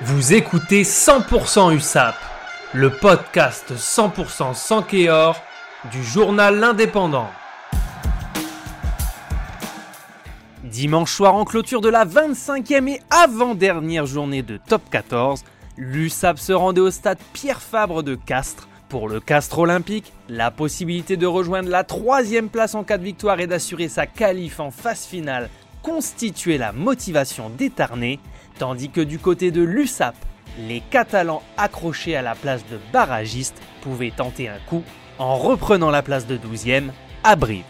Vous écoutez 100% USAP, le podcast 100% sans Kéor du journal L'Indépendant. Dimanche soir en clôture de la 25e et avant-dernière journée de Top 14, l'USAP se rendait au stade Pierre Fabre de Castres. Pour le Castres olympique, la possibilité de rejoindre la troisième place en cas de victoire et d'assurer sa qualif en phase finale constituait la motivation détarnée Tandis que du côté de l'USAP, les Catalans accrochés à la place de barragiste pouvaient tenter un coup en reprenant la place de 12e à Brive.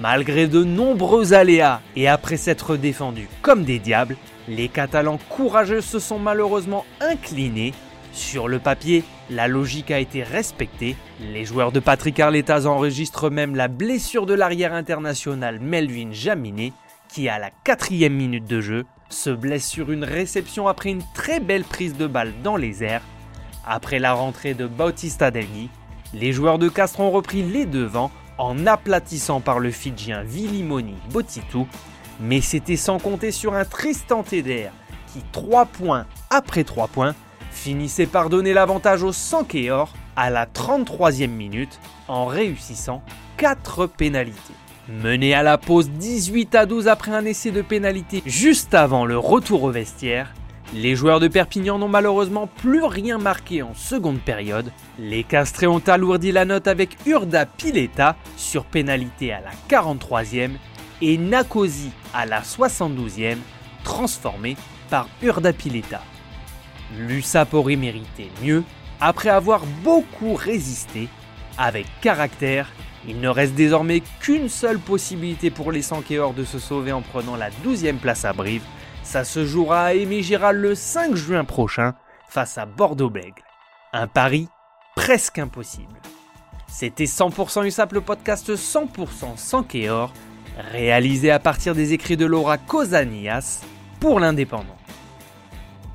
Malgré de nombreux aléas et après s'être défendus comme des diables, les Catalans courageux se sont malheureusement inclinés. Sur le papier, la logique a été respectée. Les joueurs de Patrick Arletas enregistrent même la blessure de l'arrière international Melvin Jaminet, qui à la quatrième minute de jeu se blesse sur une réception après une très belle prise de balle dans les airs. Après la rentrée de Bautista Degui, les joueurs de Castres ont repris les devants en aplatissant par le Fidjien Vilimoni Botitou, mais c'était sans compter sur un Tristan Teder qui, 3 points après 3 points, finissait par donner l'avantage au Sankeor à la 33e minute en réussissant 4 pénalités. Mené à la pause 18 à 12 après un essai de pénalité juste avant le retour au vestiaire, les joueurs de Perpignan n'ont malheureusement plus rien marqué en seconde période. Les Castrés ont alourdi la note avec Urda Pileta sur pénalité à la 43e et Nakosi à la 72e, transformé par Urda Pileta. L'USAP aurait mérité mieux après avoir beaucoup résisté avec caractère il ne reste désormais qu'une seule possibilité pour les Sankéors de se sauver en prenant la 12e place à Brive. Ça se jouera à Aimé le 5 juin prochain face à Bordeaux-Bègles. Un pari presque impossible. C'était 100% USAP, le podcast 100% sans réalisé à partir des écrits de Laura Cosanias pour l'Indépendant.